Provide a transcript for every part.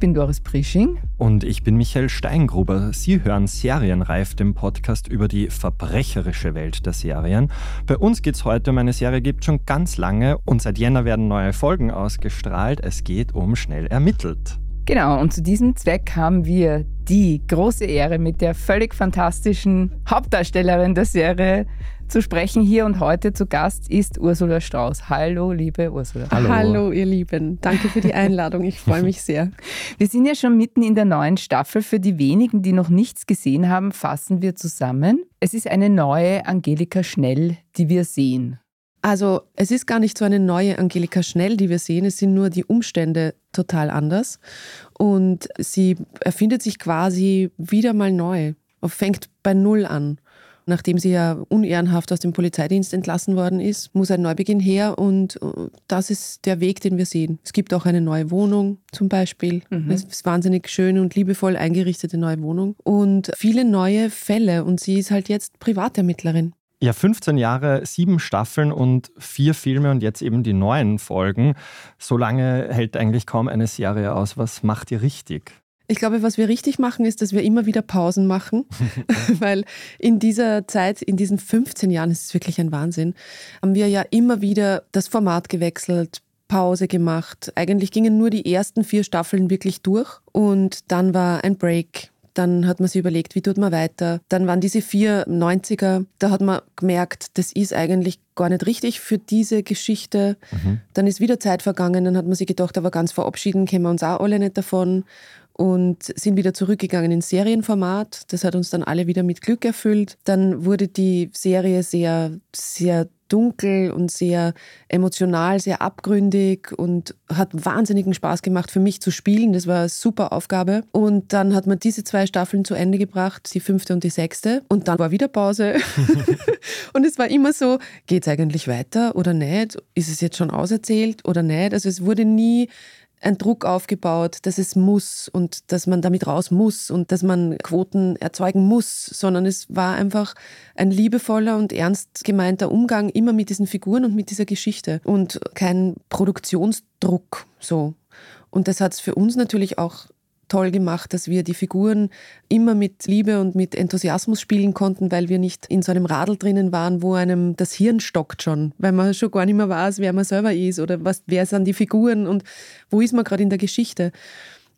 Bin Doris Prisching. Und ich bin Michael Steingruber. Sie hören Serienreif, den Podcast über die verbrecherische Welt der Serien. Bei uns geht es heute um eine Serie, gibt schon ganz lange und seit Jänner werden neue Folgen ausgestrahlt. Es geht um Schnell ermittelt. Genau, und zu diesem Zweck haben wir die große Ehre, mit der völlig fantastischen Hauptdarstellerin der Serie zu sprechen. Hier und heute zu Gast ist Ursula Strauß. Hallo, liebe Ursula. Hallo. Hallo, ihr Lieben. Danke für die Einladung. Ich freue mich sehr. Wir sind ja schon mitten in der neuen Staffel. Für die wenigen, die noch nichts gesehen haben, fassen wir zusammen. Es ist eine neue Angelika Schnell, die wir sehen. Also es ist gar nicht so eine neue Angelika Schnell, die wir sehen, es sind nur die Umstände total anders. Und sie erfindet sich quasi wieder mal neu, fängt bei Null an. Nachdem sie ja unehrenhaft aus dem Polizeidienst entlassen worden ist, muss ein Neubeginn her und äh, das ist der Weg, den wir sehen. Es gibt auch eine neue Wohnung zum Beispiel. Mhm. Es ist wahnsinnig schön und liebevoll eingerichtete neue Wohnung und viele neue Fälle und sie ist halt jetzt Privatermittlerin. Ja, 15 Jahre, sieben Staffeln und vier Filme und jetzt eben die neuen Folgen. So lange hält eigentlich kaum eine Serie aus. Was macht ihr richtig? Ich glaube, was wir richtig machen, ist, dass wir immer wieder Pausen machen, weil in dieser Zeit, in diesen 15 Jahren, ist wirklich ein Wahnsinn, haben wir ja immer wieder das Format gewechselt, Pause gemacht. Eigentlich gingen nur die ersten vier Staffeln wirklich durch und dann war ein Break. Dann hat man sich überlegt, wie tut man weiter. Dann waren diese vier 90er, da hat man gemerkt, das ist eigentlich gar nicht richtig für diese Geschichte. Mhm. Dann ist wieder Zeit vergangen, dann hat man sich gedacht, aber ganz verabschieden können wir uns auch alle nicht davon und sind wieder zurückgegangen ins Serienformat. Das hat uns dann alle wieder mit Glück erfüllt. Dann wurde die Serie sehr, sehr dunkel und sehr emotional, sehr abgründig und hat wahnsinnigen Spaß gemacht für mich zu spielen. Das war eine super Aufgabe. Und dann hat man diese zwei Staffeln zu Ende gebracht, die fünfte und die sechste. Und dann war wieder Pause. und es war immer so, geht es eigentlich weiter oder nicht? Ist es jetzt schon auserzählt oder nicht? Also es wurde nie ein Druck aufgebaut, dass es muss und dass man damit raus muss und dass man Quoten erzeugen muss, sondern es war einfach ein liebevoller und ernst gemeinter Umgang immer mit diesen Figuren und mit dieser Geschichte und kein Produktionsdruck so. Und das hat es für uns natürlich auch toll gemacht, dass wir die Figuren immer mit Liebe und mit Enthusiasmus spielen konnten, weil wir nicht in so einem Radl drinnen waren, wo einem das Hirn stockt schon, weil man schon gar nicht mehr weiß, wer man selber ist oder was, wer sind die Figuren und wo ist man gerade in der Geschichte.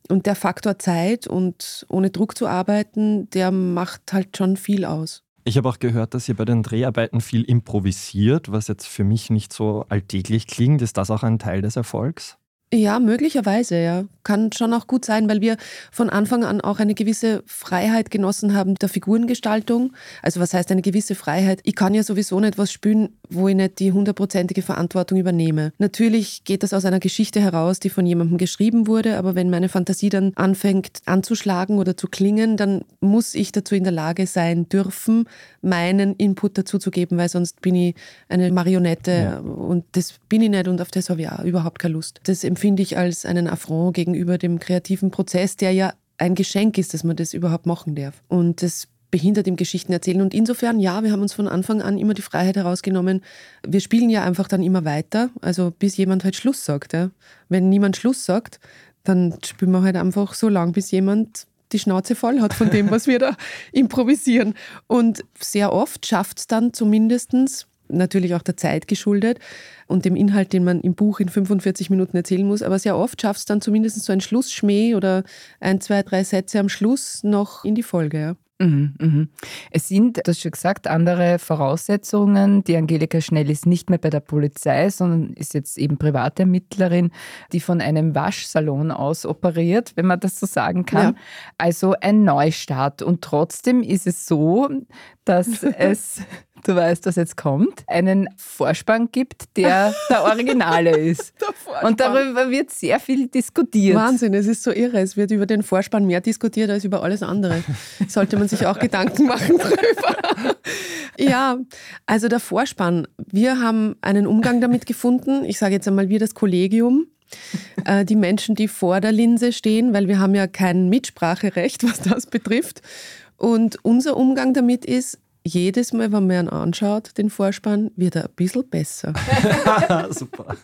Und der Faktor Zeit und ohne Druck zu arbeiten, der macht halt schon viel aus. Ich habe auch gehört, dass ihr bei den Dreharbeiten viel improvisiert, was jetzt für mich nicht so alltäglich klingt. Ist das auch ein Teil des Erfolgs? Ja, möglicherweise, ja. Kann schon auch gut sein, weil wir von Anfang an auch eine gewisse Freiheit genossen haben der Figurengestaltung. Also was heißt eine gewisse Freiheit? Ich kann ja sowieso nicht was spielen, wo ich nicht die hundertprozentige Verantwortung übernehme. Natürlich geht das aus einer Geschichte heraus, die von jemandem geschrieben wurde, aber wenn meine Fantasie dann anfängt anzuschlagen oder zu klingen, dann muss ich dazu in der Lage sein dürfen, meinen Input dazu zu geben, weil sonst bin ich eine Marionette ja. und das bin ich nicht und auf das habe ich auch überhaupt keine Lust. Das empfinde ich als einen Affront gegenüber dem kreativen Prozess, der ja ein Geschenk ist, dass man das überhaupt machen darf. Und das behindert im Geschichten erzählen. Und insofern, ja, wir haben uns von Anfang an immer die Freiheit herausgenommen. Wir spielen ja einfach dann immer weiter, also bis jemand halt Schluss sagt. Ja. Wenn niemand Schluss sagt, dann spielen wir halt einfach so lang, bis jemand die Schnauze voll hat von dem, was wir da improvisieren. Und sehr oft schafft es dann zumindestens natürlich auch der Zeit geschuldet und dem Inhalt, den man im Buch in 45 Minuten erzählen muss. Aber sehr oft schafft es dann zumindest so ein Schlussschmäh oder ein, zwei, drei Sätze am Schluss noch in die Folge. Ja. Mhm, mhm. Es sind, du hast schon gesagt, andere Voraussetzungen. Die Angelika Schnell ist nicht mehr bei der Polizei, sondern ist jetzt eben Privatermittlerin, die von einem Waschsalon aus operiert, wenn man das so sagen kann. Ja. Also ein Neustart. Und trotzdem ist es so, dass es du weißt, was jetzt kommt, einen Vorspann gibt, der der Originale ist. Der Und darüber wird sehr viel diskutiert. Wahnsinn, es ist so irre. Es wird über den Vorspann mehr diskutiert als über alles andere. Sollte man sich auch Gedanken machen drüber. ja, also der Vorspann. Wir haben einen Umgang damit gefunden. Ich sage jetzt einmal, wir das Kollegium äh, die Menschen, die vor der Linse stehen, weil wir haben ja kein Mitspracherecht, was das betrifft. Und unser Umgang damit ist, jedes Mal, wenn man ihn anschaut, den Vorspann, wird er ein bisschen besser. Super.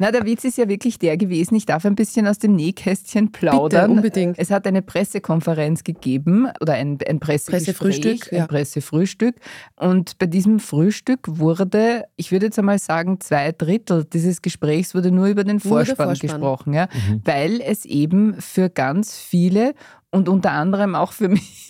Na, der Witz ist ja wirklich der gewesen. Ich darf ein bisschen aus dem Nähkästchen plaudern. Bitte, unbedingt. Es hat eine Pressekonferenz gegeben oder ein, ein Pressefrühstück. Ein ja. Pressefrühstück. Und bei diesem Frühstück wurde, ich würde jetzt einmal sagen, zwei Drittel dieses Gesprächs wurde nur über den Vorspann, Vorspann. gesprochen. Ja? Mhm. Weil es eben für ganz viele und unter anderem auch für mich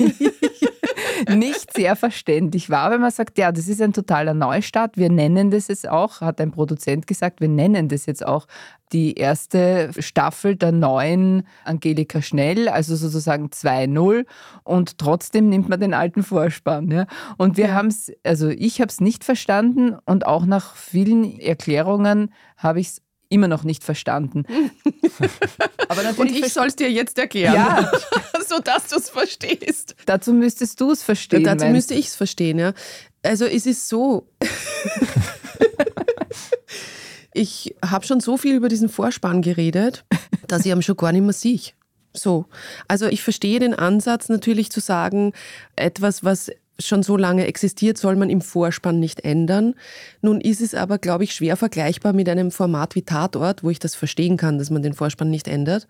nicht sehr verständlich war, wenn man sagt, ja, das ist ein totaler Neustart. Wir nennen das jetzt auch, hat ein Produzent gesagt, wir nennen das jetzt auch die erste Staffel der neuen Angelika Schnell, also sozusagen 2.0 und trotzdem nimmt man den alten Vorspann. Ja. Und wir ja. haben es, also ich habe es nicht verstanden und auch nach vielen Erklärungen habe ich es immer noch nicht verstanden. Aber natürlich Und ich soll es dir jetzt erklären, ja. sodass du es verstehst. Dazu müsstest du es verstehen. dazu müsste ich es verstehen, ja. Also es ist so. ich habe schon so viel über diesen Vorspann geredet, dass ich am schon gar nicht mehr sehe. So. Also ich verstehe den Ansatz natürlich zu sagen, etwas, was schon so lange existiert, soll man im Vorspann nicht ändern. Nun ist es aber, glaube ich, schwer vergleichbar mit einem Format wie Tatort, wo ich das verstehen kann, dass man den Vorspann nicht ändert,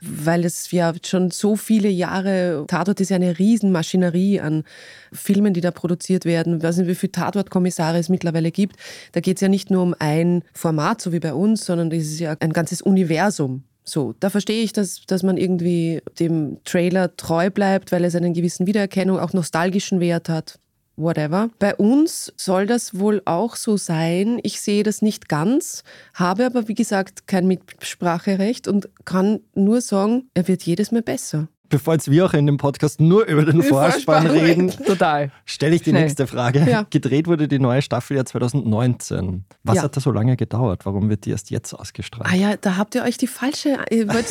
weil es ja schon so viele Jahre, Tatort ist ja eine Riesenmaschinerie an Filmen, die da produziert werden. Ich weiß nicht, wie viele Tatortkommissare es mittlerweile gibt. Da geht es ja nicht nur um ein Format, so wie bei uns, sondern es ist ja ein ganzes Universum so, da verstehe ich, dass, dass man irgendwie dem Trailer treu bleibt, weil es einen gewissen Wiedererkennung, auch nostalgischen Wert hat. Whatever. Bei uns soll das wohl auch so sein. Ich sehe das nicht ganz, habe aber wie gesagt kein Mitspracherecht und kann nur sagen, er wird jedes Mal besser bevor jetzt wir auch in dem Podcast nur über den Vorspann reden, total stelle ich die Schnell. nächste Frage. Ja. Gedreht wurde die neue Staffel ja 2019. Was ja. hat da so lange gedauert? Warum wird die erst jetzt ausgestrahlt? Ah ja, da habt ihr euch die falsche,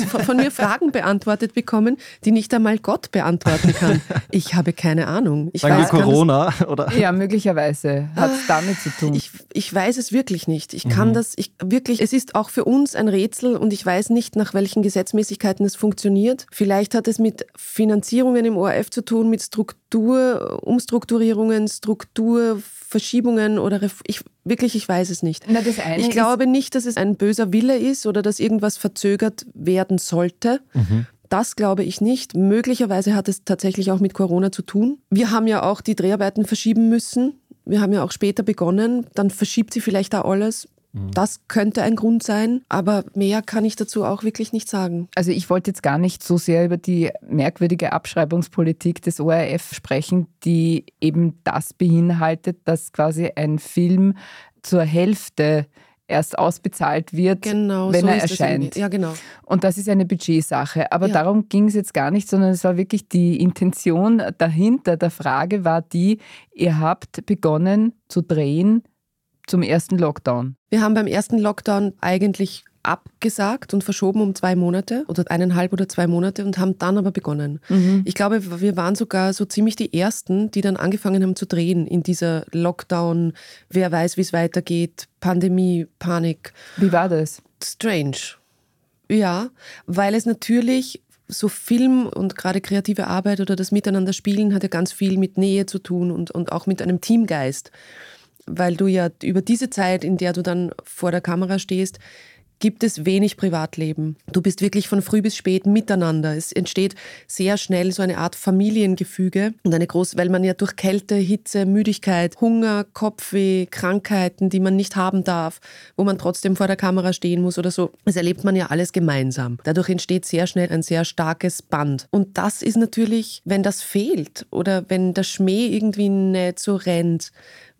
von mir Fragen beantwortet bekommen, die nicht einmal Gott beantworten kann. Ich habe keine Ahnung. Ich Sagen weiß, wir Corona? Oder? Ja, möglicherweise hat es ah, damit zu tun. Ich, ich weiß es wirklich nicht. Ich kann mhm. das, ich wirklich, es ist auch für uns ein Rätsel und ich weiß nicht, nach welchen Gesetzmäßigkeiten es funktioniert. Vielleicht hat es mit Finanzierungen im ORF zu tun, mit Struktur, Umstrukturierungen, Strukturverschiebungen oder ich wirklich, ich weiß es nicht. Na, ich glaube nicht, dass es ein böser Wille ist oder dass irgendwas verzögert werden sollte. Mhm. Das glaube ich nicht. Möglicherweise hat es tatsächlich auch mit Corona zu tun. Wir haben ja auch die Dreharbeiten verschieben müssen. Wir haben ja auch später begonnen. Dann verschiebt sie vielleicht da alles. Mhm. Das könnte ein Grund sein, aber mehr kann ich dazu auch wirklich nicht sagen. Also ich wollte jetzt gar nicht so sehr über die merkwürdige Abschreibungspolitik des ORF sprechen, die eben das beinhaltet, dass quasi ein Film zur Hälfte erst ausbezahlt wird, genau, wenn so er erscheint. Ja, genau. Und das ist eine Budgetsache. Aber ja. darum ging es jetzt gar nicht, sondern es war wirklich die Intention dahinter der Frage war die, ihr habt begonnen zu drehen zum ersten Lockdown? Wir haben beim ersten Lockdown eigentlich abgesagt und verschoben um zwei Monate oder eineinhalb oder zwei Monate und haben dann aber begonnen. Mhm. Ich glaube, wir waren sogar so ziemlich die Ersten, die dann angefangen haben zu drehen in dieser Lockdown, wer weiß, wie es weitergeht, Pandemie, Panik. Wie war das? Strange. Ja, weil es natürlich so Film und gerade kreative Arbeit oder das Miteinander spielen hat ja ganz viel mit Nähe zu tun und, und auch mit einem Teamgeist weil du ja über diese Zeit, in der du dann vor der Kamera stehst, gibt es wenig Privatleben. Du bist wirklich von früh bis spät miteinander. Es entsteht sehr schnell so eine Art Familiengefüge und eine große, weil man ja durch Kälte, Hitze, Müdigkeit, Hunger, Kopfweh, Krankheiten, die man nicht haben darf, wo man trotzdem vor der Kamera stehen muss oder so, das erlebt man ja alles gemeinsam. Dadurch entsteht sehr schnell ein sehr starkes Band. Und das ist natürlich, wenn das fehlt oder wenn der Schmäh irgendwie nicht so rennt,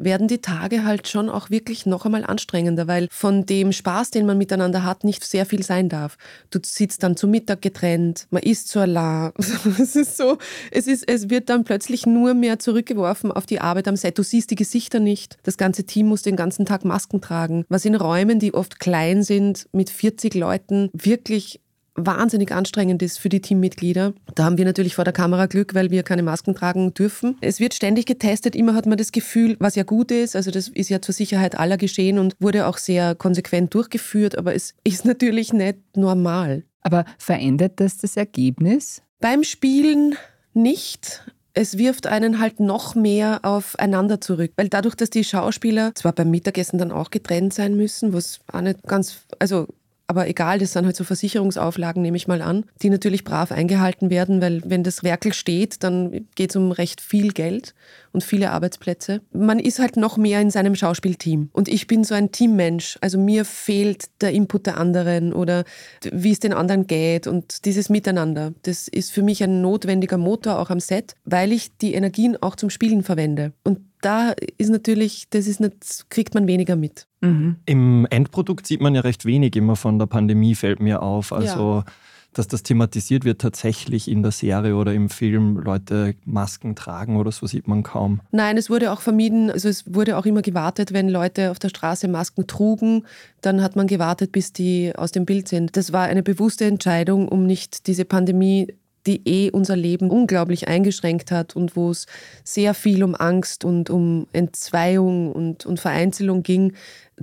werden die Tage halt schon auch wirklich noch einmal anstrengender, weil von dem Spaß, den man miteinander hat, nicht sehr viel sein darf. Du sitzt dann zu Mittag getrennt, man isst zu Allah. Es ist so, es, ist, es wird dann plötzlich nur mehr zurückgeworfen auf die Arbeit am Set. Du siehst die Gesichter nicht. Das ganze Team muss den ganzen Tag Masken tragen. Was in Räumen, die oft klein sind, mit 40 Leuten wirklich wahnsinnig anstrengend ist für die Teammitglieder. Da haben wir natürlich vor der Kamera Glück, weil wir keine Masken tragen dürfen. Es wird ständig getestet, immer hat man das Gefühl, was ja gut ist. Also das ist ja zur Sicherheit aller geschehen und wurde auch sehr konsequent durchgeführt, aber es ist natürlich nicht normal. Aber verändert das das Ergebnis? Beim Spielen nicht es wirft einen halt noch mehr aufeinander zurück. Weil dadurch, dass die Schauspieler zwar beim Mittagessen dann auch getrennt sein müssen, was auch nicht ganz, also aber egal, das sind halt so Versicherungsauflagen, nehme ich mal an, die natürlich brav eingehalten werden, weil wenn das Werkel steht, dann geht es um recht viel Geld und viele Arbeitsplätze. Man ist halt noch mehr in seinem Schauspielteam. Und ich bin so ein Teammensch. Also mir fehlt der Input der anderen oder wie es den anderen geht und dieses Miteinander. Das ist für mich ein notwendiger Motor auch am Set, weil ich die Energien auch zum Spielen verwende. Und da ist natürlich, das ist nicht, kriegt man weniger mit. Mhm. Im Endprodukt sieht man ja recht wenig immer von der Pandemie, fällt mir auf. Also ja dass das thematisiert wird tatsächlich in der Serie oder im Film, Leute Masken tragen oder so sieht man kaum. Nein, es wurde auch vermieden, also es wurde auch immer gewartet, wenn Leute auf der Straße Masken trugen, dann hat man gewartet, bis die aus dem Bild sind. Das war eine bewusste Entscheidung, um nicht diese Pandemie die eh unser Leben unglaublich eingeschränkt hat und wo es sehr viel um Angst und um Entzweiung und, und Vereinzelung ging,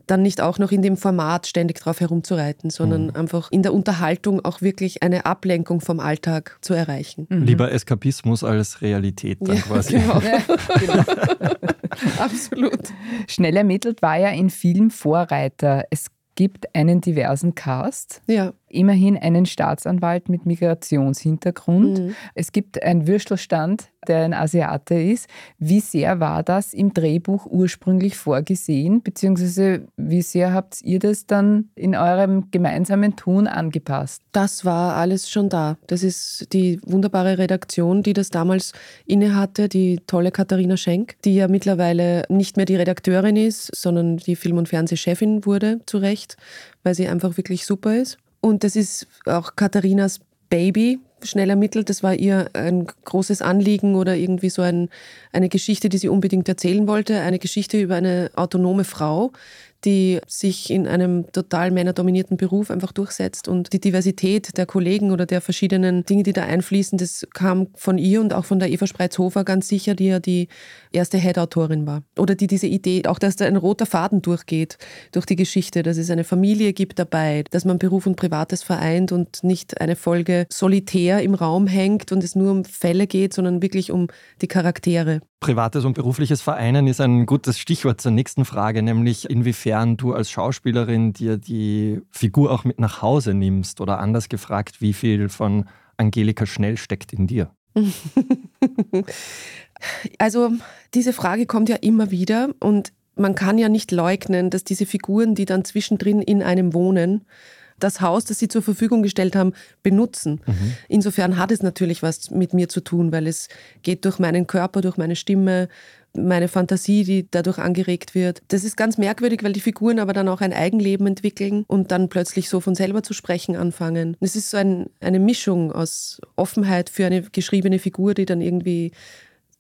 dann nicht auch noch in dem Format ständig drauf herumzureiten, sondern mhm. einfach in der Unterhaltung auch wirklich eine Ablenkung vom Alltag zu erreichen. Mhm. Lieber Eskapismus als Realität dann ja, quasi. Genau. genau. Absolut. Schnell ermittelt war ja in Film Vorreiter. Es gibt einen diversen Cast. Ja immerhin einen Staatsanwalt mit Migrationshintergrund. Mhm. Es gibt einen Würstelstand, der ein Asiate ist. Wie sehr war das im Drehbuch ursprünglich vorgesehen, beziehungsweise wie sehr habt ihr das dann in eurem gemeinsamen Tun angepasst? Das war alles schon da. Das ist die wunderbare Redaktion, die das damals innehatte, die tolle Katharina Schenk, die ja mittlerweile nicht mehr die Redakteurin ist, sondern die Film- und Fernsehchefin wurde, zu Recht, weil sie einfach wirklich super ist. Und das ist auch Katharinas Baby, schnell ermittelt. Das war ihr ein großes Anliegen oder irgendwie so ein, eine Geschichte, die sie unbedingt erzählen wollte. Eine Geschichte über eine autonome Frau, die sich in einem total männerdominierten Beruf einfach durchsetzt. Und die Diversität der Kollegen oder der verschiedenen Dinge, die da einfließen, das kam von ihr und auch von der Eva Spreizhofer ganz sicher, die ja die erste Head-Autorin war. Oder die diese Idee, auch dass da ein roter Faden durchgeht durch die Geschichte, dass es eine Familie gibt dabei, dass man Beruf und Privates vereint und nicht eine Folge solitär im Raum hängt und es nur um Fälle geht, sondern wirklich um die Charaktere. Privates und berufliches Vereinen ist ein gutes Stichwort zur nächsten Frage, nämlich inwiefern du als Schauspielerin dir die Figur auch mit nach Hause nimmst oder anders gefragt, wie viel von Angelika Schnell steckt in dir? also diese Frage kommt ja immer wieder und man kann ja nicht leugnen, dass diese Figuren, die dann zwischendrin in einem wohnen, das Haus, das sie zur Verfügung gestellt haben, benutzen. Mhm. Insofern hat es natürlich was mit mir zu tun, weil es geht durch meinen Körper, durch meine Stimme, meine Fantasie, die dadurch angeregt wird. Das ist ganz merkwürdig, weil die Figuren aber dann auch ein Eigenleben entwickeln und dann plötzlich so von selber zu sprechen anfangen. Es ist so ein, eine Mischung aus Offenheit für eine geschriebene Figur, die dann irgendwie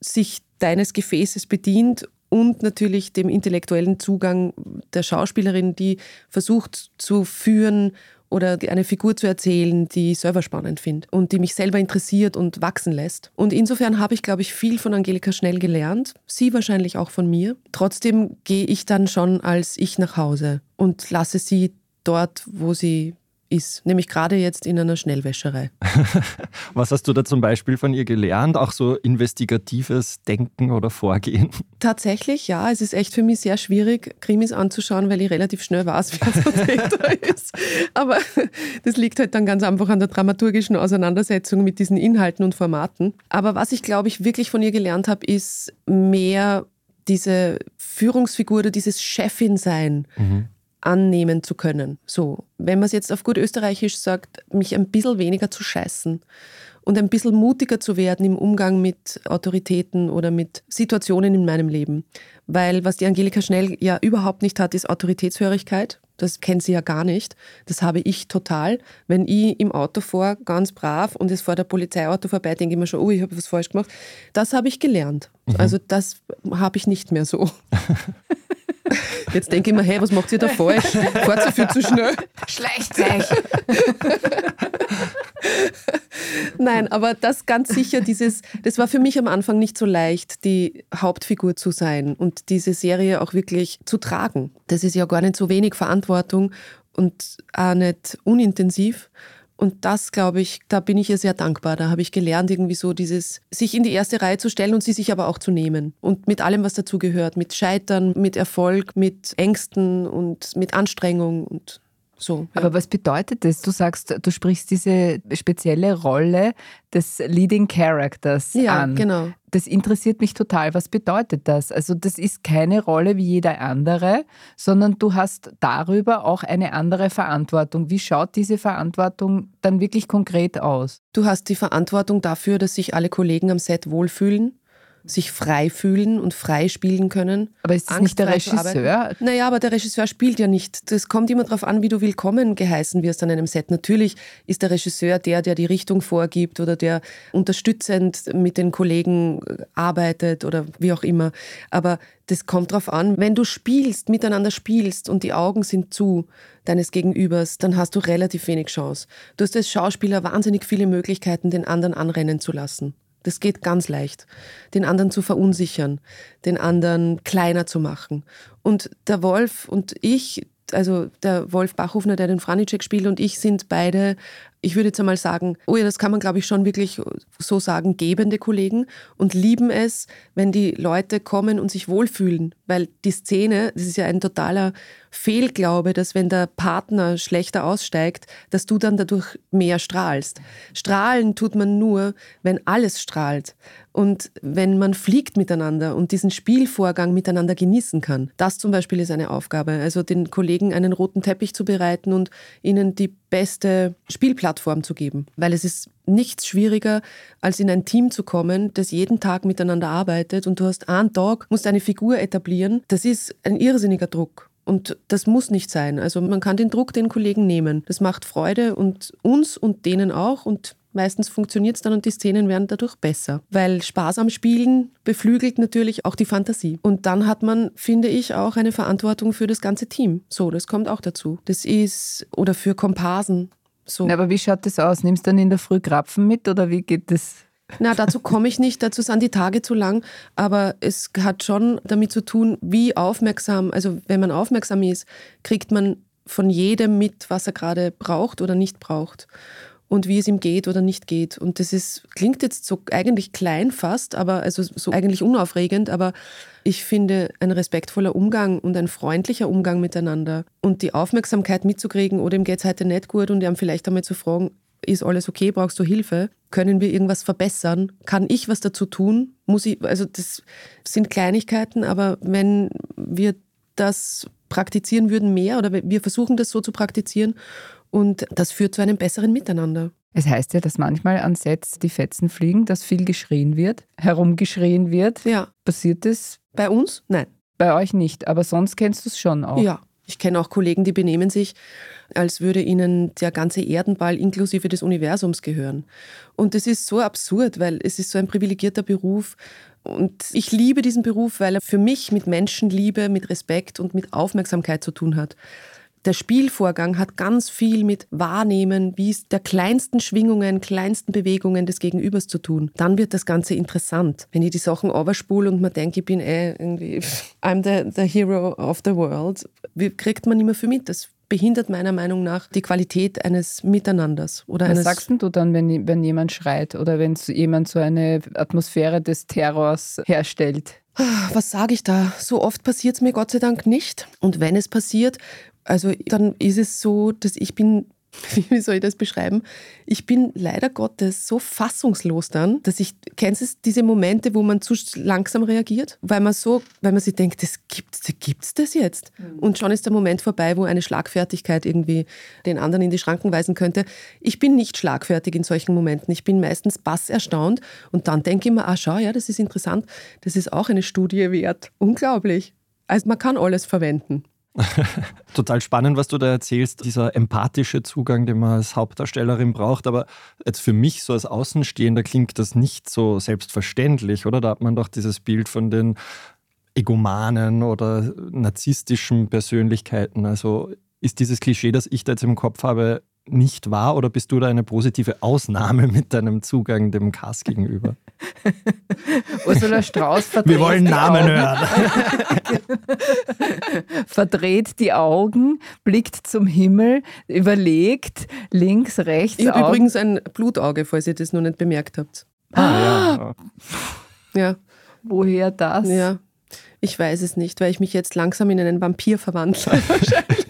sich deines Gefäßes bedient und natürlich dem intellektuellen Zugang der Schauspielerin, die versucht zu führen oder eine Figur zu erzählen, die ich selber spannend finde und die mich selber interessiert und wachsen lässt. Und insofern habe ich, glaube ich, viel von Angelika Schnell gelernt, sie wahrscheinlich auch von mir. Trotzdem gehe ich dann schon als ich nach Hause und lasse sie dort, wo sie ist, nämlich gerade jetzt in einer Schnellwäscherei. Was hast du da zum Beispiel von ihr gelernt? Auch so investigatives Denken oder Vorgehen? Tatsächlich, ja. Es ist echt für mich sehr schwierig, Krimis anzuschauen, weil ich relativ schnell weiß, wer der Täter ist. Aber das liegt halt dann ganz einfach an der dramaturgischen Auseinandersetzung mit diesen Inhalten und Formaten. Aber was ich, glaube ich, wirklich von ihr gelernt habe, ist mehr diese Führungsfigur oder dieses Chefin-Sein. Mhm annehmen zu können. So, wenn man es jetzt auf gut österreichisch sagt, mich ein bisschen weniger zu scheißen und ein bisschen mutiger zu werden im Umgang mit Autoritäten oder mit Situationen in meinem Leben. Weil was die Angelika Schnell ja überhaupt nicht hat, ist Autoritätshörigkeit. Das kennt sie ja gar nicht. Das habe ich total. Wenn ich im Auto fahre, ganz brav, und es vor der Polizeiauto vorbei, denke ich mir schon, oh, ich habe was falsch gemacht. Das habe ich gelernt. Mhm. Also das habe ich nicht mehr so. Jetzt denke ich mir, hey, was macht ihr da falsch? Fahrt so viel zu schnell. Schleicht euch. Nein, aber das ganz sicher, dieses, das war für mich am Anfang nicht so leicht, die Hauptfigur zu sein und diese Serie auch wirklich zu tragen. Das ist ja gar nicht so wenig Verantwortung und auch nicht unintensiv. Und das, glaube ich, da bin ich ihr sehr dankbar. Da habe ich gelernt, irgendwie so dieses, sich in die erste Reihe zu stellen und sie sich aber auch zu nehmen. Und mit allem, was dazugehört. Mit Scheitern, mit Erfolg, mit Ängsten und mit Anstrengung und so, ja. Aber was bedeutet das? Du sagst, du sprichst diese spezielle Rolle des Leading Characters ja, an. genau. Das interessiert mich total. Was bedeutet das? Also das ist keine Rolle wie jeder andere, sondern du hast darüber auch eine andere Verantwortung. Wie schaut diese Verantwortung dann wirklich konkret aus? Du hast die Verantwortung dafür, dass sich alle Kollegen am Set wohlfühlen sich frei fühlen und frei spielen können. Aber ist das Angst nicht der Regisseur? Naja, aber der Regisseur spielt ja nicht. Das kommt immer darauf an, wie du willkommen geheißen wirst an einem Set. Natürlich ist der Regisseur der, der die Richtung vorgibt oder der unterstützend mit den Kollegen arbeitet oder wie auch immer. Aber das kommt darauf an, wenn du spielst, miteinander spielst und die Augen sind zu deines Gegenübers, dann hast du relativ wenig Chance. Du hast als Schauspieler wahnsinnig viele Möglichkeiten, den anderen anrennen zu lassen. Das geht ganz leicht. Den anderen zu verunsichern, den anderen kleiner zu machen. Und der Wolf und ich, also der Wolf Bachhofner, der den Franicek spielt und ich sind beide ich würde jetzt einmal sagen, oh ja, das kann man, glaube ich, schon wirklich so sagen, gebende Kollegen und lieben es, wenn die Leute kommen und sich wohlfühlen. Weil die Szene, das ist ja ein totaler Fehlglaube, dass wenn der Partner schlechter aussteigt, dass du dann dadurch mehr strahlst. Strahlen tut man nur, wenn alles strahlt. Und wenn man fliegt miteinander und diesen Spielvorgang miteinander genießen kann. Das zum Beispiel ist eine Aufgabe. Also den Kollegen einen roten Teppich zu bereiten und ihnen die beste Spielplattform zu geben. Weil es ist nichts schwieriger, als in ein Team zu kommen, das jeden Tag miteinander arbeitet und du hast einen Tag, musst eine Figur etablieren. Das ist ein irrsinniger Druck. Und das muss nicht sein. Also man kann den Druck den Kollegen nehmen. Das macht Freude und uns und denen auch. Und Meistens funktioniert es dann und die Szenen werden dadurch besser, weil Spaß am Spielen beflügelt natürlich auch die Fantasie. Und dann hat man, finde ich, auch eine Verantwortung für das ganze Team. So, das kommt auch dazu. Das ist, oder für Komparsen. So. Na, aber wie schaut das aus? Nimmst du dann in der Früh Krapfen mit oder wie geht das? Na, dazu komme ich nicht, dazu sind die Tage zu lang, aber es hat schon damit zu tun, wie aufmerksam, also wenn man aufmerksam ist, kriegt man von jedem mit, was er gerade braucht oder nicht braucht und wie es ihm geht oder nicht geht. Und das ist, klingt jetzt so eigentlich klein fast, aber also so eigentlich unaufregend, aber ich finde, ein respektvoller Umgang und ein freundlicher Umgang miteinander und die Aufmerksamkeit mitzukriegen, oder ihm geht es heute nicht gut und ihm vielleicht einmal zu fragen, ist alles okay, brauchst du Hilfe? Können wir irgendwas verbessern? Kann ich was dazu tun? Muss ich, also das sind Kleinigkeiten, aber wenn wir das praktizieren würden mehr oder wir versuchen das so zu praktizieren und das führt zu einem besseren Miteinander. Es heißt ja, dass manchmal an Sets die Fetzen fliegen, dass viel geschrien wird, herumgeschrien wird. Ja. Passiert das? Bei uns? Nein. Bei euch nicht, aber sonst kennst du es schon auch. Ja. Ich kenne auch Kollegen, die benehmen sich, als würde ihnen der ganze Erdenball inklusive des Universums gehören. Und das ist so absurd, weil es ist so ein privilegierter Beruf. Und ich liebe diesen Beruf, weil er für mich mit Menschenliebe, mit Respekt und mit Aufmerksamkeit zu tun hat der Spielvorgang hat ganz viel mit Wahrnehmen, wie es der kleinsten Schwingungen, kleinsten Bewegungen des Gegenübers zu tun. Dann wird das Ganze interessant. Wenn ich die Sachen overspule und man denkt, ich bin eh irgendwie, I'm the, the hero of the world, kriegt man immer für mit. Das behindert meiner Meinung nach die Qualität eines Miteinanders. Oder Was eines sagst du dann, wenn, wenn jemand schreit oder wenn jemand so eine Atmosphäre des Terrors herstellt? Was sage ich da? So oft passiert es mir Gott sei Dank nicht. Und wenn es passiert, also dann ist es so, dass ich bin wie soll ich das beschreiben? Ich bin leider Gottes so fassungslos dann, dass ich, kennst du diese Momente, wo man zu langsam reagiert? Weil man so, weil man sich denkt, das gibt's, gibt's das jetzt? Mhm. Und schon ist der Moment vorbei, wo eine Schlagfertigkeit irgendwie den anderen in die Schranken weisen könnte. Ich bin nicht schlagfertig in solchen Momenten. Ich bin meistens bass erstaunt und dann denke ich mir, ah, schau, ja, das ist interessant. Das ist auch eine Studie wert. Unglaublich. Also man kann alles verwenden. Total spannend, was du da erzählst, dieser empathische Zugang, den man als Hauptdarstellerin braucht. Aber jetzt für mich so als Außenstehender klingt das nicht so selbstverständlich, oder? Da hat man doch dieses Bild von den Egomanen oder narzisstischen Persönlichkeiten. Also ist dieses Klischee, das ich da jetzt im Kopf habe, nicht wahr oder bist du da eine positive Ausnahme mit deinem Zugang dem Cast gegenüber? Ursula Strauß verdreht Wir wollen Namen hören. verdreht die Augen, blickt zum Himmel, überlegt links, rechts. Ich habe übrigens ein Blutauge, falls ihr das noch nicht bemerkt habt. Ah, ja. ja. Woher das? Ja, ich weiß es nicht, weil ich mich jetzt langsam in einen Vampir verwandle. Wahrscheinlich.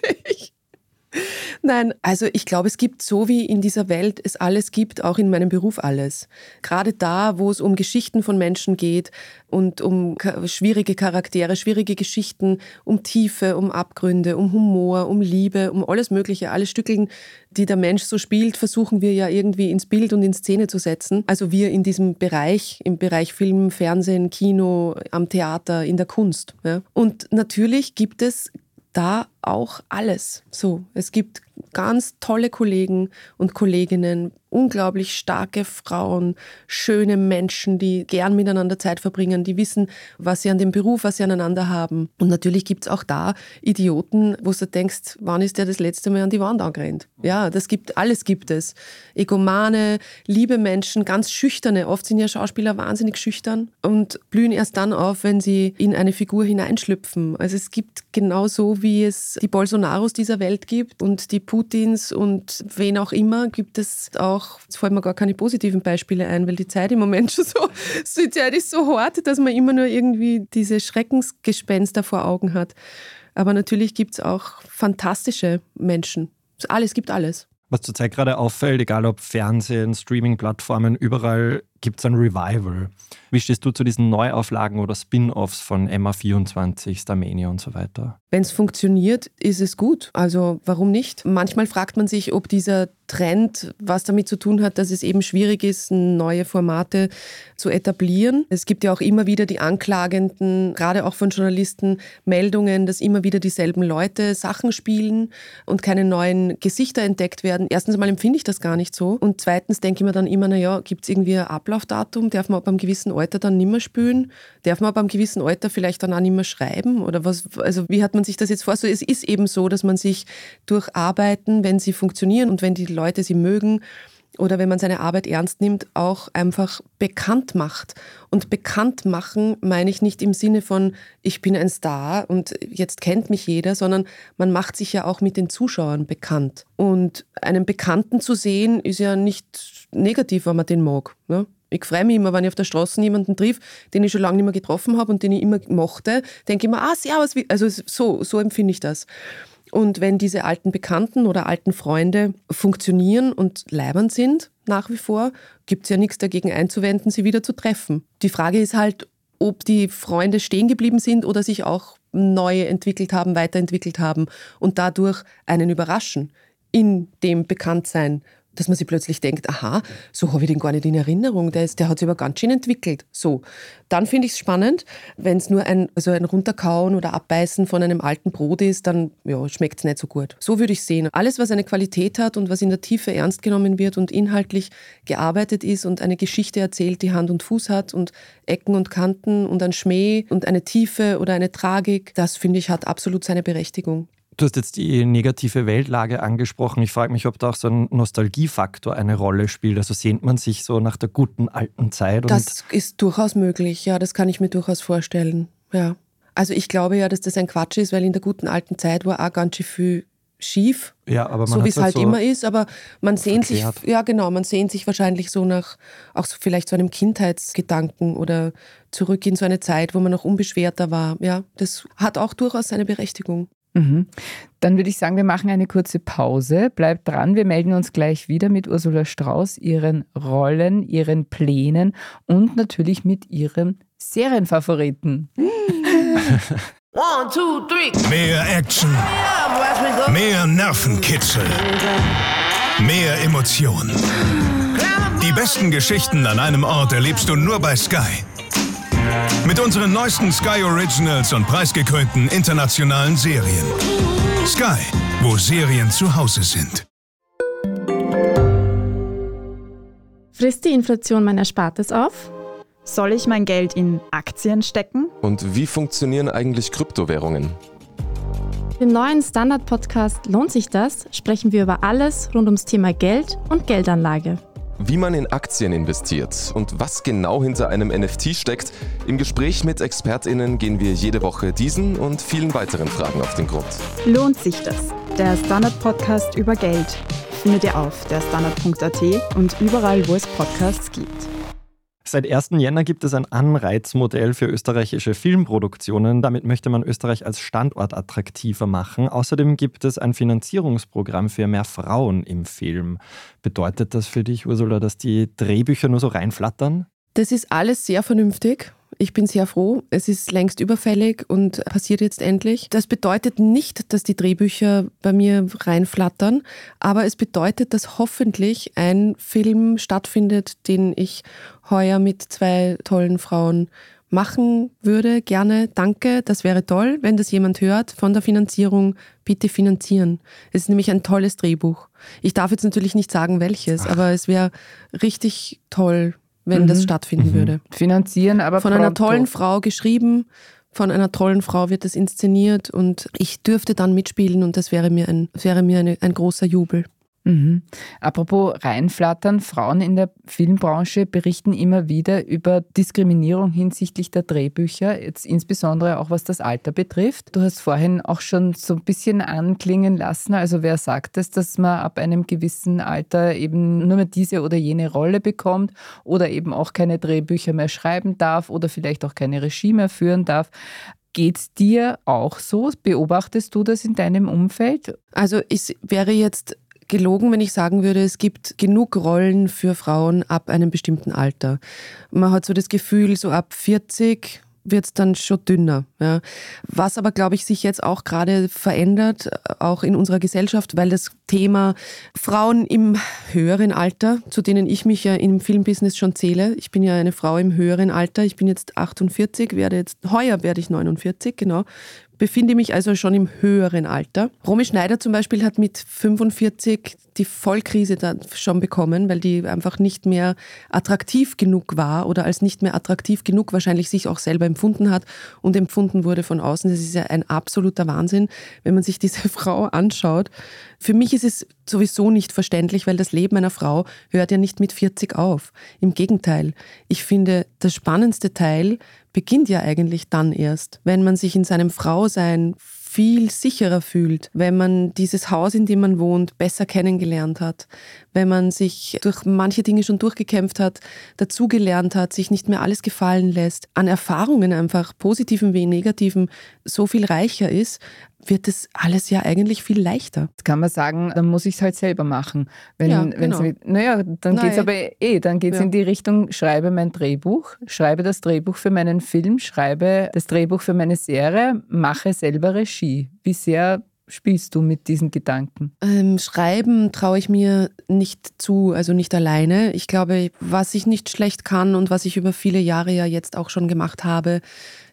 Nein, also ich glaube, es gibt so wie in dieser Welt es alles gibt, auch in meinem Beruf alles. Gerade da, wo es um Geschichten von Menschen geht und um schwierige Charaktere, schwierige Geschichten, um Tiefe, um Abgründe, um Humor, um Liebe, um alles Mögliche, alle Stückeln, die der Mensch so spielt, versuchen wir ja irgendwie ins Bild und in Szene zu setzen. Also wir in diesem Bereich, im Bereich Film, Fernsehen, Kino, am Theater, in der Kunst. Ja. Und natürlich gibt es da auch alles. So, es gibt ganz tolle Kollegen und Kolleginnen, unglaublich starke Frauen, schöne Menschen, die gern miteinander Zeit verbringen, die wissen, was sie an dem Beruf, was sie aneinander haben. Und natürlich gibt es auch da Idioten, wo du denkst, wann ist der das letzte Mal an die Wand angerannt? Ja, das gibt, alles gibt es. Egomane, liebe Menschen, ganz schüchterne. Oft sind ja Schauspieler wahnsinnig schüchtern und blühen erst dann auf, wenn sie in eine Figur hineinschlüpfen. Also es gibt genauso, wie es die Bolsonaros dieser Welt gibt und die Putins und wen auch immer, gibt es auch, jetzt fallen mir gar keine positiven Beispiele ein, weil die Zeit im Moment schon so, die Zeit ist so hart, dass man immer nur irgendwie diese Schreckensgespenster vor Augen hat. Aber natürlich gibt es auch fantastische Menschen. Alles gibt alles. Was zurzeit gerade auffällt, egal ob Fernsehen, Streaming-Plattformen, überall gibt es ein Revival. Wie stehst du zu diesen Neuauflagen oder Spin-offs von Emma 24, Starmania und so weiter? Wenn es funktioniert, ist es gut. Also warum nicht? Manchmal fragt man sich, ob dieser Trend was damit zu tun hat, dass es eben schwierig ist, neue Formate zu etablieren. Es gibt ja auch immer wieder die Anklagenden, gerade auch von Journalisten, Meldungen, dass immer wieder dieselben Leute Sachen spielen und keine neuen Gesichter entdeckt werden. Erstens mal empfinde ich das gar nicht so. Und zweitens denke ich mir dann immer, naja, gibt es irgendwie ein Ablaufdatum? Darf man ab einem gewissen Alter dann nicht mehr spielen? Darf man ab einem gewissen Alter vielleicht dann auch nicht mehr schreiben? Oder was, also wie hat man sich das jetzt vor? So, es ist eben so, dass man sich durch Arbeiten, wenn sie funktionieren und wenn die Leute sie mögen, oder wenn man seine Arbeit ernst nimmt, auch einfach bekannt macht. Und bekannt machen meine ich nicht im Sinne von, ich bin ein Star und jetzt kennt mich jeder, sondern man macht sich ja auch mit den Zuschauern bekannt. Und einen Bekannten zu sehen, ist ja nicht negativ, wenn man den mag. Ne? Ich freue mich immer, wenn ich auf der Straße jemanden triff, den ich schon lange nicht mehr getroffen habe und den ich immer mochte, denke ich mir, ah, servus, also so, so empfinde ich das. Und wenn diese alten Bekannten oder alten Freunde funktionieren und leibend sind, nach wie vor, gibt es ja nichts dagegen einzuwenden, sie wieder zu treffen. Die Frage ist halt, ob die Freunde stehen geblieben sind oder sich auch neu entwickelt haben, weiterentwickelt haben und dadurch einen überraschen in dem Bekanntsein dass man sich plötzlich denkt, aha, so habe ich den gar nicht in Erinnerung, der, ist, der hat sich aber ganz schön entwickelt. So, dann finde ich es spannend, wenn es nur ein, also ein Runterkauen oder Abbeißen von einem alten Brot ist, dann ja, schmeckt es nicht so gut. So würde ich sehen. Alles, was eine Qualität hat und was in der Tiefe ernst genommen wird und inhaltlich gearbeitet ist und eine Geschichte erzählt, die Hand und Fuß hat und Ecken und Kanten und ein Schmäh und eine Tiefe oder eine Tragik, das finde ich hat absolut seine Berechtigung. Du hast jetzt die negative Weltlage angesprochen. Ich frage mich, ob da auch so ein Nostalgiefaktor eine Rolle spielt. Also sehnt man sich so nach der guten alten Zeit? das ist durchaus möglich, ja, das kann ich mir durchaus vorstellen. Ja. Also ich glaube ja, dass das ein Quatsch ist, weil in der guten alten Zeit war auch ganz schön viel schief. Ja, aber man so wie es halt, halt so immer ist, aber man sehnt sich, ja genau, man sehnt sich wahrscheinlich so nach auch so vielleicht so einem Kindheitsgedanken oder zurück in so eine Zeit, wo man noch unbeschwerter war. Ja, das hat auch durchaus seine Berechtigung. Mhm. Dann würde ich sagen, wir machen eine kurze Pause. Bleibt dran, wir melden uns gleich wieder mit Ursula Strauß, ihren Rollen, ihren Plänen und natürlich mit ihrem Serienfavoriten. One, two, three. Mehr Action, mehr Nervenkitzel, mehr Emotionen. Die besten Geschichten an einem Ort erlebst du nur bei Sky. Mit unseren neuesten Sky Originals und preisgekrönten internationalen Serien. Sky, wo Serien zu Hause sind. Frisst die Inflation mein Erspartes auf? Soll ich mein Geld in Aktien stecken? Und wie funktionieren eigentlich Kryptowährungen? Im neuen Standard-Podcast Lohnt sich das? sprechen wir über alles rund ums Thema Geld und Geldanlage. Wie man in Aktien investiert und was genau hinter einem NFT steckt. Im Gespräch mit ExpertInnen gehen wir jede Woche diesen und vielen weiteren Fragen auf den Grund. Lohnt sich das? Der Standard-Podcast über Geld findet ihr auf der Standard.at und überall, wo es Podcasts gibt. Seit 1. Jänner gibt es ein Anreizmodell für österreichische Filmproduktionen. Damit möchte man Österreich als Standort attraktiver machen. Außerdem gibt es ein Finanzierungsprogramm für mehr Frauen im Film. Bedeutet das für dich, Ursula, dass die Drehbücher nur so reinflattern? Das ist alles sehr vernünftig. Ich bin sehr froh. Es ist längst überfällig und passiert jetzt endlich. Das bedeutet nicht, dass die Drehbücher bei mir reinflattern, aber es bedeutet, dass hoffentlich ein Film stattfindet, den ich heuer mit zwei tollen Frauen machen würde. Gerne, danke, das wäre toll. Wenn das jemand hört von der Finanzierung, bitte finanzieren. Es ist nämlich ein tolles Drehbuch. Ich darf jetzt natürlich nicht sagen, welches, Ach. aber es wäre richtig toll, wenn mhm. das stattfinden mhm. würde. Finanzieren, aber von einer tollen Frau geschrieben, von einer tollen Frau wird es inszeniert und ich dürfte dann mitspielen und das wäre mir ein, wäre mir eine, ein großer Jubel. Mhm. Apropos reinflattern, Frauen in der Filmbranche berichten immer wieder über Diskriminierung hinsichtlich der Drehbücher, jetzt insbesondere auch was das Alter betrifft. Du hast vorhin auch schon so ein bisschen anklingen lassen, also wer sagt es, dass man ab einem gewissen Alter eben nur mehr diese oder jene Rolle bekommt oder eben auch keine Drehbücher mehr schreiben darf oder vielleicht auch keine Regie mehr führen darf. Geht es dir auch so? Beobachtest du das in deinem Umfeld? Also es wäre jetzt gelogen, wenn ich sagen würde, es gibt genug Rollen für Frauen ab einem bestimmten Alter. Man hat so das Gefühl, so ab 40 wird es dann schon dünner. Ja. Was aber, glaube ich, sich jetzt auch gerade verändert, auch in unserer Gesellschaft, weil das Thema Frauen im höheren Alter, zu denen ich mich ja im Filmbusiness schon zähle, ich bin ja eine Frau im höheren Alter, ich bin jetzt 48, werde jetzt, heuer werde ich 49, genau, befinde mich also schon im höheren Alter. Romy Schneider zum Beispiel hat mit 45 die Vollkrise dann schon bekommen, weil die einfach nicht mehr attraktiv genug war oder als nicht mehr attraktiv genug wahrscheinlich sich auch selber empfunden hat und empfunden wurde von außen. Das ist ja ein absoluter Wahnsinn, wenn man sich diese Frau anschaut. Für mich ist es sowieso nicht verständlich, weil das Leben einer Frau hört ja nicht mit 40 auf. Im Gegenteil, ich finde, das spannendste Teil beginnt ja eigentlich dann erst, wenn man sich in seinem Frausein viel sicherer fühlt, wenn man dieses Haus, in dem man wohnt, besser kennengelernt hat, wenn man sich durch manche Dinge schon durchgekämpft hat, dazugelernt hat, sich nicht mehr alles gefallen lässt, an Erfahrungen einfach, positiven wie negativen, so viel reicher ist, wird das alles ja eigentlich viel leichter. Das kann man sagen, dann muss ich es halt selber machen. Wenn, ja, genau. naja, dann geht es aber eh, dann geht es ja. in die Richtung, schreibe mein Drehbuch, schreibe das Drehbuch für meinen Film, schreibe das Drehbuch für meine Serie, mache selber Regie. Wie sehr spielst du mit diesen Gedanken? Ähm, schreiben traue ich mir nicht zu, also nicht alleine. Ich glaube, was ich nicht schlecht kann und was ich über viele Jahre ja jetzt auch schon gemacht habe,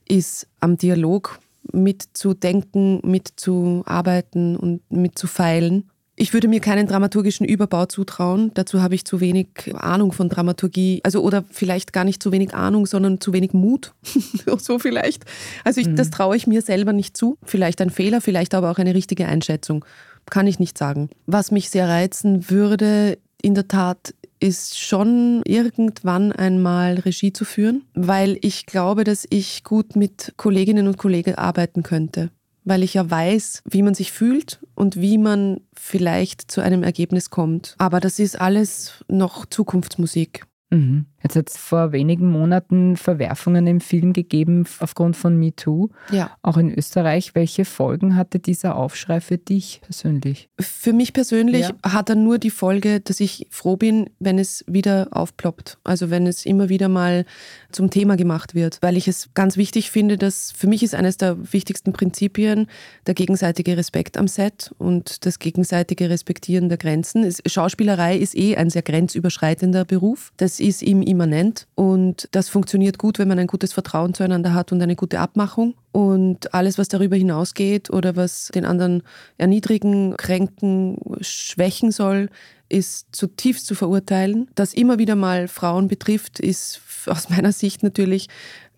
ist am Dialog mitzudenken, mitzuarbeiten und mitzufeilen. Ich würde mir keinen dramaturgischen Überbau zutrauen. Dazu habe ich zu wenig Ahnung von Dramaturgie. Also oder vielleicht gar nicht zu wenig Ahnung, sondern zu wenig Mut. so vielleicht. Also ich, mhm. das traue ich mir selber nicht zu. Vielleicht ein Fehler, vielleicht aber auch eine richtige Einschätzung. Kann ich nicht sagen. Was mich sehr reizen würde, in der Tat ist schon irgendwann einmal Regie zu führen, weil ich glaube, dass ich gut mit Kolleginnen und Kollegen arbeiten könnte, weil ich ja weiß, wie man sich fühlt und wie man vielleicht zu einem Ergebnis kommt. Aber das ist alles noch Zukunftsmusik. Mhm. Jetzt hat es vor wenigen Monaten Verwerfungen im Film gegeben aufgrund von MeToo, Ja. auch in Österreich. Welche Folgen hatte dieser Aufschrei für dich persönlich? Für mich persönlich Ja. hat er nur die Folge, dass ich froh bin, wenn es wieder aufploppt. Also wenn es immer wieder mal zum Thema gemacht wird. Weil ich es ganz wichtig finde, dass für mich ist eines der wichtigsten Prinzipien der gegenseitige Respekt am Set und das gegenseitige Respektieren der Grenzen. Schauspielerei ist eh ein sehr grenzüberschreitender Beruf. Das ist ihm immanent und das funktioniert gut, wenn man ein gutes Vertrauen zueinander hat und eine gute Abmachung. Und alles, was darüber hinausgeht oder was den anderen erniedrigen, kränken, schwächen soll, ist zutiefst zu verurteilen. Das immer wieder mal Frauen betrifft, ist aus meiner Sicht natürlich,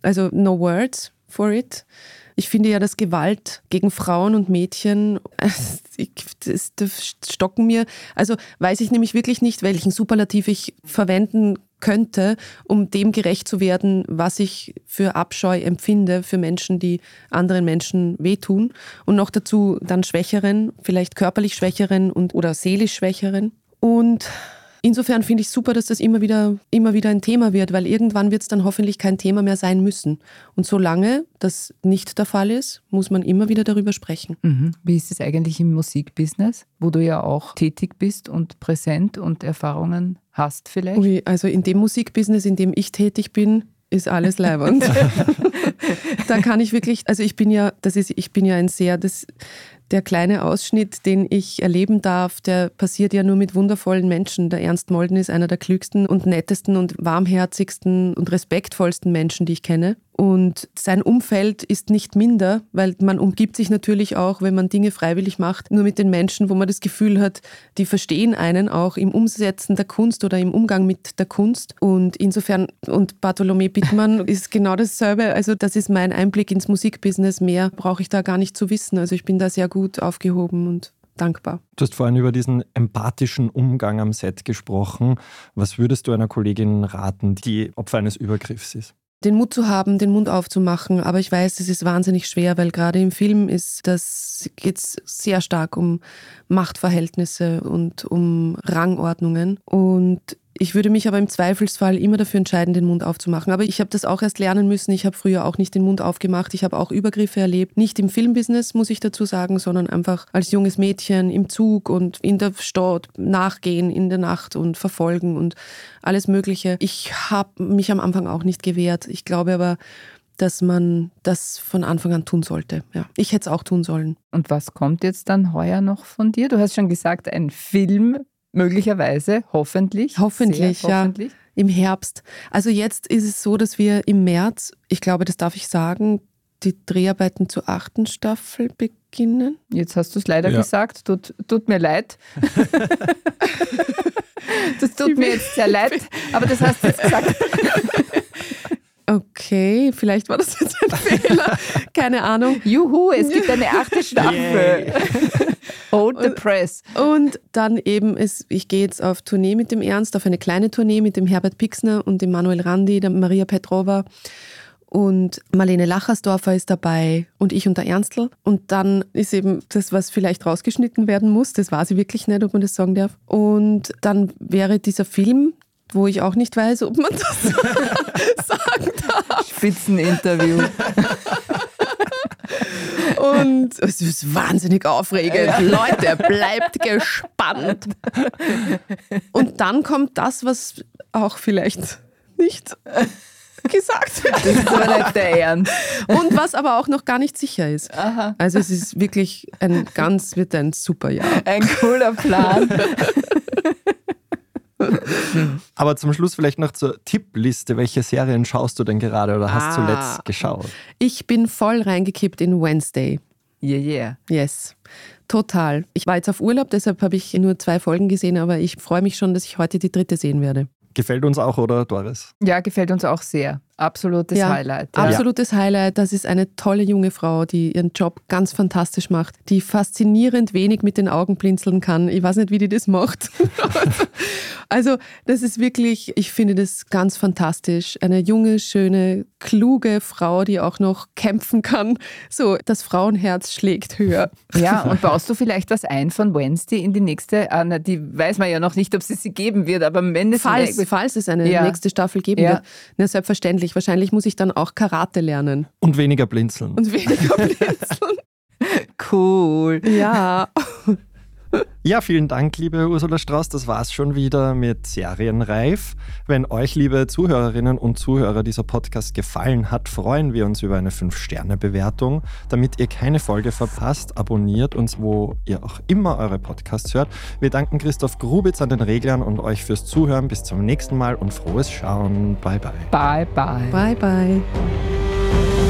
also no words for it. Ich finde ja, dass Gewalt gegen Frauen und Mädchen, das stocken mir. Also weiß ich nämlich wirklich nicht, welchen Superlativ ich verwenden könnte, um dem gerecht zu werden, was ich für Abscheu empfinde für Menschen, die anderen Menschen wehtun. Und noch dazu dann Schwächeren, vielleicht körperlich Schwächeren und oder seelisch Schwächeren. Und insofern finde ich super, dass das immer wieder, immer wieder ein Thema wird, weil irgendwann wird es dann hoffentlich kein Thema mehr sein müssen. Und solange das nicht der Fall ist, muss man immer wieder darüber sprechen. Mhm. Wie ist es eigentlich im Musikbusiness, wo du ja auch tätig bist und präsent und Erfahrungen hast vielleicht? Ui, also in dem Musikbusiness, in dem ich tätig bin, ist alles leibend. da kann ich wirklich, also ich bin ja, das ist, ich bin ja ein sehr, das, der kleine Ausschnitt, den ich erleben darf, der passiert ja nur mit wundervollen Menschen. Der Ernst Molden ist einer der klügsten und nettesten und warmherzigsten und respektvollsten Menschen, die ich kenne. Und sein Umfeld ist nicht minder, weil man umgibt sich natürlich auch, wenn man Dinge freiwillig macht, nur mit den Menschen, wo man das Gefühl hat, die verstehen einen auch im Umsetzen der Kunst oder im Umgang mit der Kunst. Und insofern, und Bartholomä Bittmann ist genau dasselbe. Also das ist mein Einblick ins Musikbusiness. Mehr brauche ich da gar nicht zu wissen. Also ich bin da sehr gut aufgehoben und dankbar. Du hast vorhin über diesen empathischen Umgang am Set gesprochen. Was würdest du einer Kollegin raten, die Opfer eines Übergriffs ist? Den Mut zu haben, den Mund aufzumachen. Aber ich weiß, es ist wahnsinnig schwer, weil gerade im Film ist das geht's sehr stark um Machtverhältnisse und um Rangordnungen. Und ich würde mich aber im Zweifelsfall immer dafür entscheiden, den Mund aufzumachen. Aber ich habe das auch erst lernen müssen. Ich habe früher auch nicht den Mund aufgemacht. Ich habe auch Übergriffe erlebt. Nicht im Filmbusiness, muss ich dazu sagen, sondern einfach als junges Mädchen im Zug und in der Stadt nachgehen in der Nacht und verfolgen und alles Mögliche. Ich habe mich am Anfang auch nicht gewehrt. Ich glaube aber, dass man das von Anfang an tun sollte. Ja, ich hätte es auch tun sollen. Und was kommt jetzt dann heuer noch von dir? Du hast schon gesagt, ein Film, möglicherweise, hoffentlich. Hoffentlich, sehr ja. hoffentlich. Im Herbst. Also jetzt ist es so, dass wir im März, ich glaube, das darf ich sagen, die Dreharbeiten zur achten Staffel beginnen. Jetzt hast du es leider Ja. gesagt, tut, tut mir leid. das tut mir jetzt sehr leid, aber das hast du jetzt gesagt. Okay, vielleicht war das jetzt ein Fehler. Keine Ahnung. Juhu, es gibt eine achte Staffel. Hold the press. Und dann eben, ist, ich gehe jetzt auf Tournee mit dem Ernst, auf eine kleine Tournee mit dem Herbert Pixner und dem Manuel Randi, der Maria Petrova. Und Marlene Lachersdorfer ist dabei und ich und der Ernstl. Und dann ist eben das, was vielleicht rausgeschnitten werden muss. Das weiß ich wirklich nicht, ob man das sagen darf. Und dann wäre dieser Film, wo ich auch nicht weiß, ob man das sagen darf. Spitzeninterview. Und es ist wahnsinnig aufregend. Leute, bleibt gespannt. Und dann kommt das, was auch vielleicht nicht gesagt wird. Das ist aber nicht der Ernst. Und was aber auch noch gar nicht sicher ist. Aha. Also es ist wirklich ein ganz, wird ein super Jahr. Ein cooler Plan. Aber zum Schluss vielleicht noch zur Tippliste. Welche Serien schaust du denn gerade oder hast Ah. zuletzt geschaut? Ich bin voll reingekippt in Wednesday. Yeah, yeah. Yes. Total. Ich war jetzt auf Urlaub, deshalb habe ich nur zwei Folgen gesehen, aber ich freue mich schon, dass ich heute die dritte sehen werde. Gefällt uns auch, oder Doris? Ja, gefällt uns auch sehr. Absolutes Ja, Highlight. Ja. Absolutes Highlight. Das ist eine tolle junge Frau, die ihren Job ganz fantastisch macht, die faszinierend wenig mit den Augen blinzeln kann. Ich weiß nicht, wie die das macht. also, das ist wirklich, ich finde das ganz fantastisch. Eine junge, schöne, kluge Frau, die auch noch kämpfen kann. So, das Frauenherz schlägt höher. Ja, und baust du vielleicht was ein von Wednesday in die nächste? Ah, na, die weiß man ja noch nicht, ob sie sie geben wird, aber mindestens. Falls, falls es eine Ja. nächste Staffel geben Ja. wird. Na, selbstverständlich. Wahrscheinlich muss ich dann auch Karate lernen. Und weniger blinzeln. Und weniger blinzeln. Cool. ja. Ja, vielen Dank, liebe Ursula Strauß. Das war's schon wieder mit Serienreif. Wenn euch, liebe Zuhörerinnen und Zuhörer, dieser Podcast gefallen hat, freuen wir uns über eine 5-Sterne-Bewertung. Damit ihr keine Folge verpasst, abonniert uns, wo ihr auch immer eure Podcasts hört. Wir danken Christoph Grubitz an den Reglern und euch fürs Zuhören. Bis zum nächsten Mal und frohes Schauen. Bye, bye. Bye, bye. Bye, bye.